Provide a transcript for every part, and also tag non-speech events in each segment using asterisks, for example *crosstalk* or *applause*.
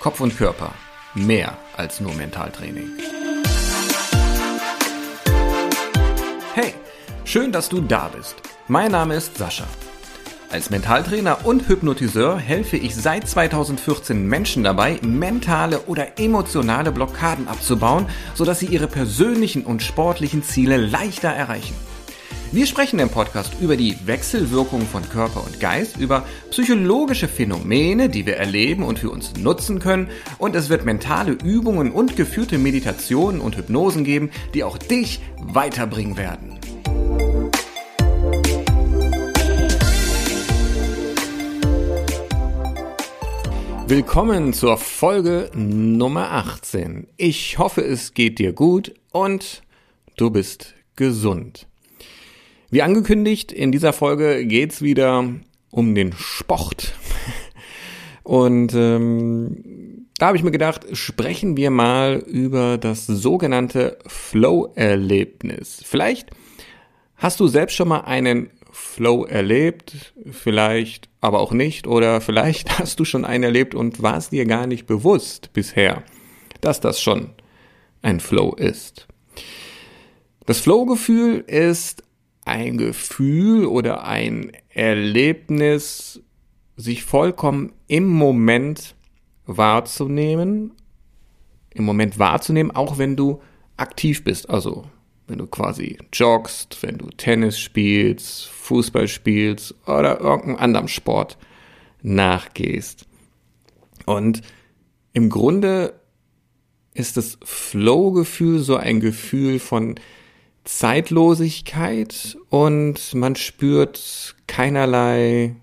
Kopf und Körper. Mehr als nur Mentaltraining. Hey, schön, dass du da bist. Mein Name ist Sascha. Als Mentaltrainer und Hypnotiseur helfe ich seit 2014 Menschen dabei, mentale oder emotionale Blockaden abzubauen, sodass sie ihre persönlichen und sportlichen Ziele leichter erreichen. Wir sprechen im Podcast über die Wechselwirkung von Körper und Geist, über psychologische Phänomene, die wir erleben und für uns nutzen können. Und es wird mentale Übungen und geführte Meditationen und Hypnosen geben, die auch dich weiterbringen werden. Willkommen zur Folge Nummer 18. Ich hoffe, es geht dir gut und du bist gesund. Wie angekündigt, in dieser Folge geht's wieder um den Sport. Und ähm, da habe ich mir gedacht, sprechen wir mal über das sogenannte Flow-Erlebnis. Vielleicht hast du selbst schon mal einen Flow erlebt, vielleicht aber auch nicht, oder vielleicht *laughs* hast du schon einen erlebt und warst dir gar nicht bewusst bisher, dass das schon ein Flow ist. Das Flow-Gefühl ist ein Gefühl oder ein Erlebnis, sich vollkommen im Moment wahrzunehmen, im Moment wahrzunehmen, auch wenn du aktiv bist, also wenn du quasi joggst, wenn du Tennis spielst, Fußball spielst oder irgendeinem anderen Sport nachgehst. Und im Grunde ist das Flow-Gefühl so ein Gefühl von Zeitlosigkeit und man spürt keinerlei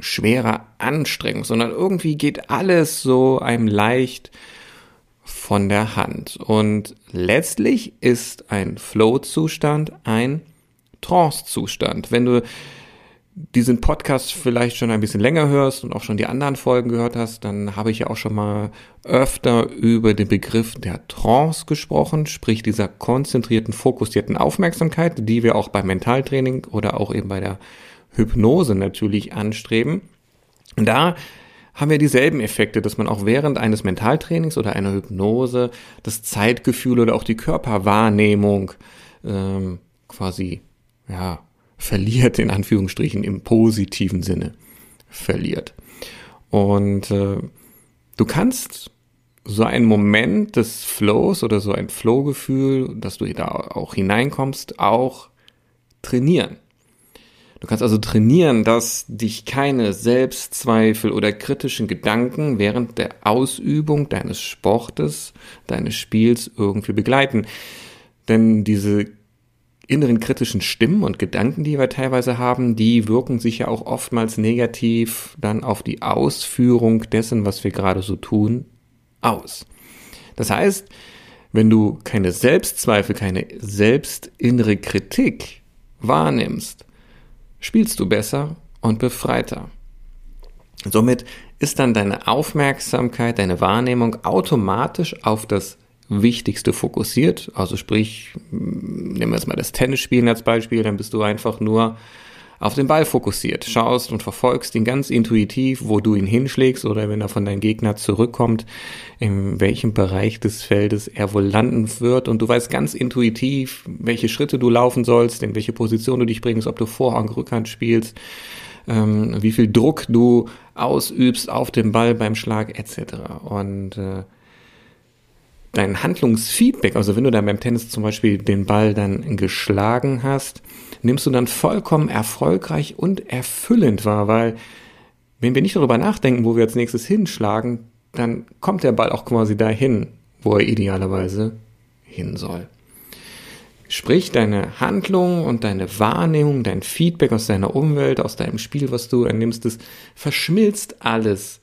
schwerer Anstrengung, sondern irgendwie geht alles so einem leicht von der Hand. Und letztlich ist ein Flow-Zustand ein Trance-Zustand. Wenn du diesen Podcast vielleicht schon ein bisschen länger hörst und auch schon die anderen Folgen gehört hast, dann habe ich ja auch schon mal öfter über den Begriff der Trance gesprochen, sprich dieser konzentrierten, fokussierten Aufmerksamkeit, die wir auch beim Mentaltraining oder auch eben bei der Hypnose natürlich anstreben. Und da haben wir dieselben Effekte, dass man auch während eines Mentaltrainings oder einer Hypnose das Zeitgefühl oder auch die Körperwahrnehmung ähm, quasi ja verliert, in Anführungsstrichen im positiven Sinne verliert. Und äh, du kannst so einen Moment des Flows oder so ein Flow-Gefühl, dass du da auch hineinkommst, auch trainieren. Du kannst also trainieren, dass dich keine Selbstzweifel oder kritischen Gedanken während der Ausübung deines Sportes, deines Spiels irgendwie begleiten. Denn diese inneren kritischen Stimmen und Gedanken, die wir teilweise haben, die wirken sich ja auch oftmals negativ dann auf die Ausführung dessen, was wir gerade so tun, aus. Das heißt, wenn du keine Selbstzweifel, keine selbstinnere Kritik wahrnimmst, spielst du besser und befreiter. Somit ist dann deine Aufmerksamkeit, deine Wahrnehmung automatisch auf das Wichtigste fokussiert. Also sprich, nehmen wir jetzt mal das Tennisspielen als Beispiel, dann bist du einfach nur auf den Ball fokussiert, schaust und verfolgst ihn ganz intuitiv, wo du ihn hinschlägst oder wenn er von deinem Gegner zurückkommt, in welchem Bereich des Feldes er wohl landen wird und du weißt ganz intuitiv, welche Schritte du laufen sollst, in welche Position du dich bringst, ob du Vorhand, Rückhand spielst, ähm, wie viel Druck du ausübst auf den Ball beim Schlag etc. Und äh, dein Handlungsfeedback, also wenn du dann beim Tennis zum Beispiel den Ball dann geschlagen hast, nimmst du dann vollkommen erfolgreich und erfüllend wahr, weil wenn wir nicht darüber nachdenken, wo wir als nächstes hinschlagen, dann kommt der Ball auch quasi dahin, wo er idealerweise hin soll. Sprich, deine Handlung und deine Wahrnehmung, dein Feedback aus deiner Umwelt, aus deinem Spiel, was du ernimmst, das verschmilzt alles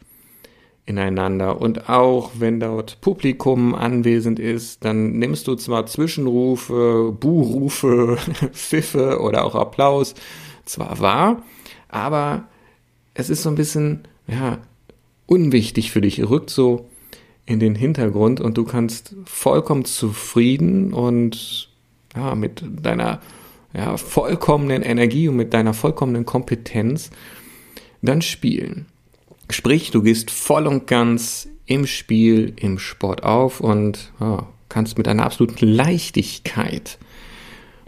ineinander. Und auch wenn dort Publikum anwesend ist, dann nimmst du zwar Zwischenrufe, Buhrufe, *laughs* Pfiffe oder auch Applaus zwar wahr, aber es ist so ein bisschen, ja, unwichtig für dich, rückt so in den Hintergrund und du kannst vollkommen zufrieden und ja, mit deiner ja, vollkommenen Energie und mit deiner vollkommenen Kompetenz dann spielen. Sprich, du gehst voll und ganz im Spiel, im Sport auf und ja, kannst mit einer absoluten Leichtigkeit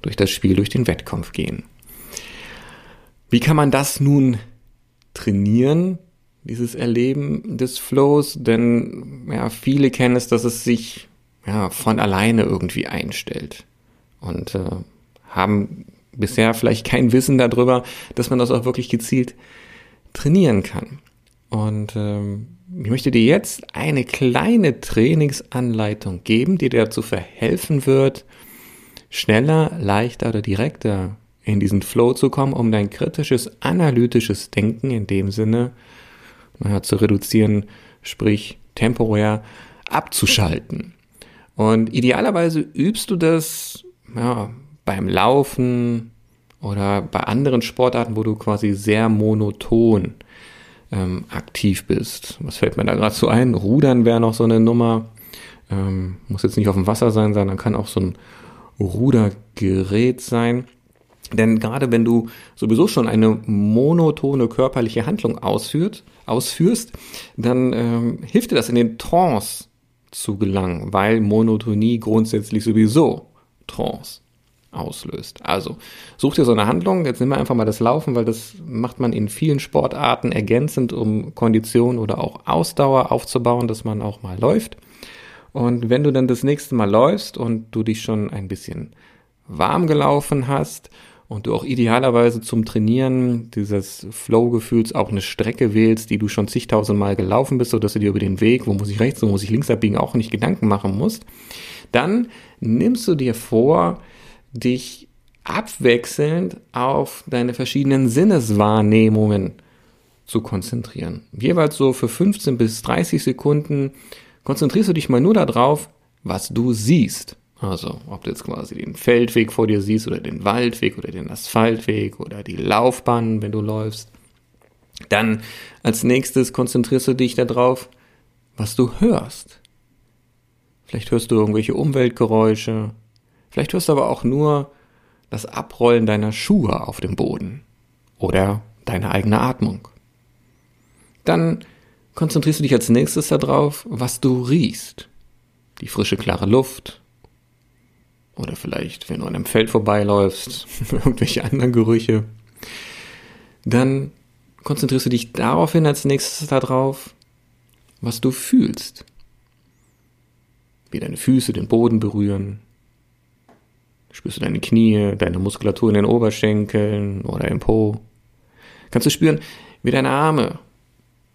durch das Spiel, durch den Wettkampf gehen. Wie kann man das nun trainieren, dieses Erleben des Flows? Denn ja, viele kennen es, dass es sich ja, von alleine irgendwie einstellt und äh, haben bisher vielleicht kein Wissen darüber, dass man das auch wirklich gezielt trainieren kann. Und ähm, ich möchte dir jetzt eine kleine Trainingsanleitung geben, die dir dazu verhelfen wird, schneller, leichter oder direkter in diesen Flow zu kommen, um dein kritisches, analytisches Denken in dem Sinne naja, zu reduzieren, sprich temporär abzuschalten. Und idealerweise übst du das ja, beim Laufen oder bei anderen Sportarten, wo du quasi sehr monoton ähm, aktiv bist. Was fällt mir da gerade so ein? Rudern wäre noch so eine Nummer. Ähm, muss jetzt nicht auf dem Wasser sein, sondern kann auch so ein Rudergerät sein. Denn gerade wenn du sowieso schon eine monotone körperliche Handlung ausführt, ausführst, dann ähm, hilft dir das in den Trance zu gelangen, weil Monotonie grundsätzlich sowieso Trance auslöst. Also such dir so eine Handlung, jetzt nehmen wir einfach mal das Laufen, weil das macht man in vielen Sportarten ergänzend, um Kondition oder auch Ausdauer aufzubauen, dass man auch mal läuft. Und wenn du dann das nächste Mal läufst und du dich schon ein bisschen warm gelaufen hast und du auch idealerweise zum Trainieren dieses Flow-Gefühls auch eine Strecke wählst, die du schon zigtausend Mal gelaufen bist, sodass du dir über den Weg, wo muss ich rechts, wo muss ich links abbiegen, auch nicht Gedanken machen musst, dann nimmst du dir vor, dich abwechselnd auf deine verschiedenen Sinneswahrnehmungen zu konzentrieren. Jeweils so für 15 bis 30 Sekunden konzentrierst du dich mal nur darauf, was du siehst. Also, ob du jetzt quasi den Feldweg vor dir siehst oder den Waldweg oder den Asphaltweg oder die Laufbahn, wenn du läufst. Dann als nächstes konzentrierst du dich darauf, was du hörst. Vielleicht hörst du irgendwelche Umweltgeräusche. Vielleicht hörst du aber auch nur das Abrollen deiner Schuhe auf dem Boden oder deine eigene Atmung. Dann konzentrierst du dich als nächstes darauf, was du riechst. Die frische, klare Luft. Oder vielleicht, wenn du an einem Feld vorbeiläufst, *laughs* irgendwelche anderen Gerüche. Dann konzentrierst du dich daraufhin als nächstes darauf, was du fühlst. Wie deine Füße den Boden berühren. Spürst du deine Knie, deine Muskulatur in den Oberschenkeln oder im Po. Kannst du spüren, wie deine Arme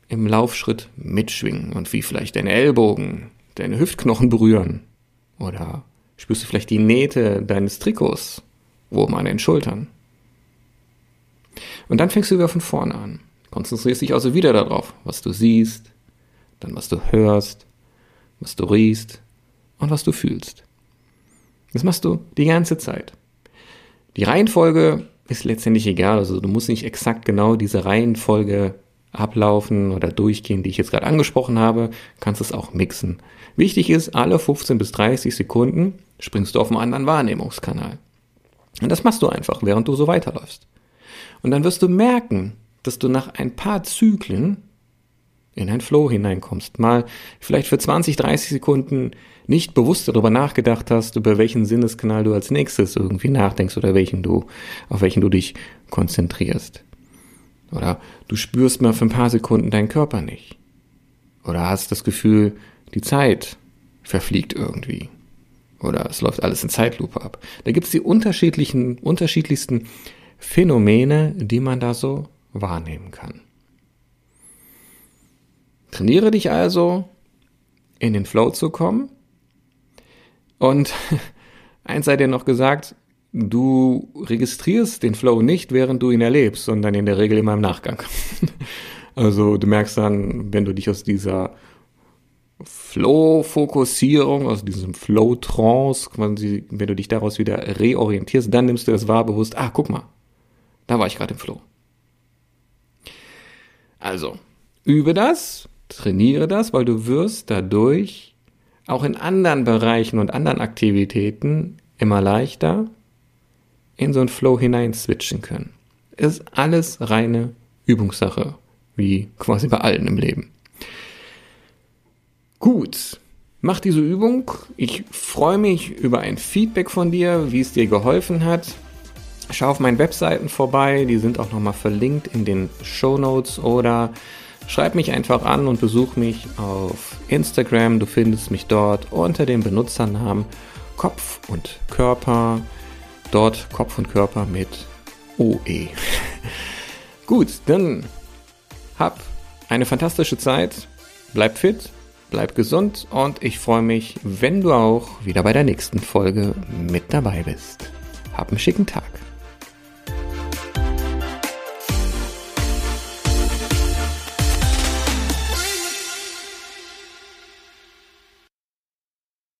im Laufschritt mitschwingen und wie vielleicht deine Ellbogen deine Hüftknochen berühren. Oder spürst du vielleicht die Nähte deines Trikots oben an den Schultern. Und dann fängst du wieder von vorne an. Konzentrierst dich also wieder darauf, was du siehst, dann was du hörst, was du riechst und was du fühlst. Das machst du die ganze Zeit. Die Reihenfolge ist letztendlich egal, also du musst nicht exakt genau diese Reihenfolge ablaufen oder durchgehen, die ich jetzt gerade angesprochen habe, kannst es auch mixen. Wichtig ist, alle 15 bis 30 Sekunden springst du auf einen anderen Wahrnehmungskanal. Und das machst du einfach, während du so weiterläufst. Und dann wirst du merken, dass du nach ein paar Zyklen in ein Flow hineinkommst. Mal vielleicht für 20, 30 Sekunden nicht bewusst darüber nachgedacht hast, über welchen Sinneskanal du als nächstes irgendwie nachdenkst oder welchen du, auf welchen du dich konzentrierst. Oder du spürst mal für ein paar Sekunden deinen Körper nicht. Oder hast das Gefühl, die Zeit verfliegt irgendwie. Oder es läuft alles in Zeitlupe ab. Da gibt es die unterschiedlichen, unterschiedlichsten Phänomene, die man da so wahrnehmen kann. Trainiere dich also, in den Flow zu kommen. Und *laughs* eins sei dir noch gesagt, du registrierst den Flow nicht, während du ihn erlebst, sondern in der Regel immer im Nachgang. *laughs* also du merkst dann, wenn du dich aus dieser Flow-Fokussierung, aus diesem Flow-Trance, wenn du dich daraus wieder reorientierst, dann nimmst du das wahr bewusst, ah, guck mal, da war ich gerade im Flow. Also, übe das, trainiere das, weil du wirst dadurch auch in anderen Bereichen und anderen Aktivitäten immer leichter in so einen Flow hinein switchen können. Ist alles reine Übungssache, wie quasi bei allen im Leben. Gut, mach diese Übung. Ich freue mich über ein Feedback von dir, wie es dir geholfen hat. Schau auf meinen Webseiten vorbei, die sind auch nochmal verlinkt in den Show Notes oder schreib mich einfach an und besuch mich auf Instagram. Du findest mich dort unter dem Benutzernamen Kopf und Körper. Dort Kopf und Körper mit OE. *laughs* Gut, dann hab eine fantastische Zeit. Bleib fit, bleib gesund und ich freue mich, wenn du auch wieder bei der nächsten Folge mit dabei bist. Hab einen schicken Tag.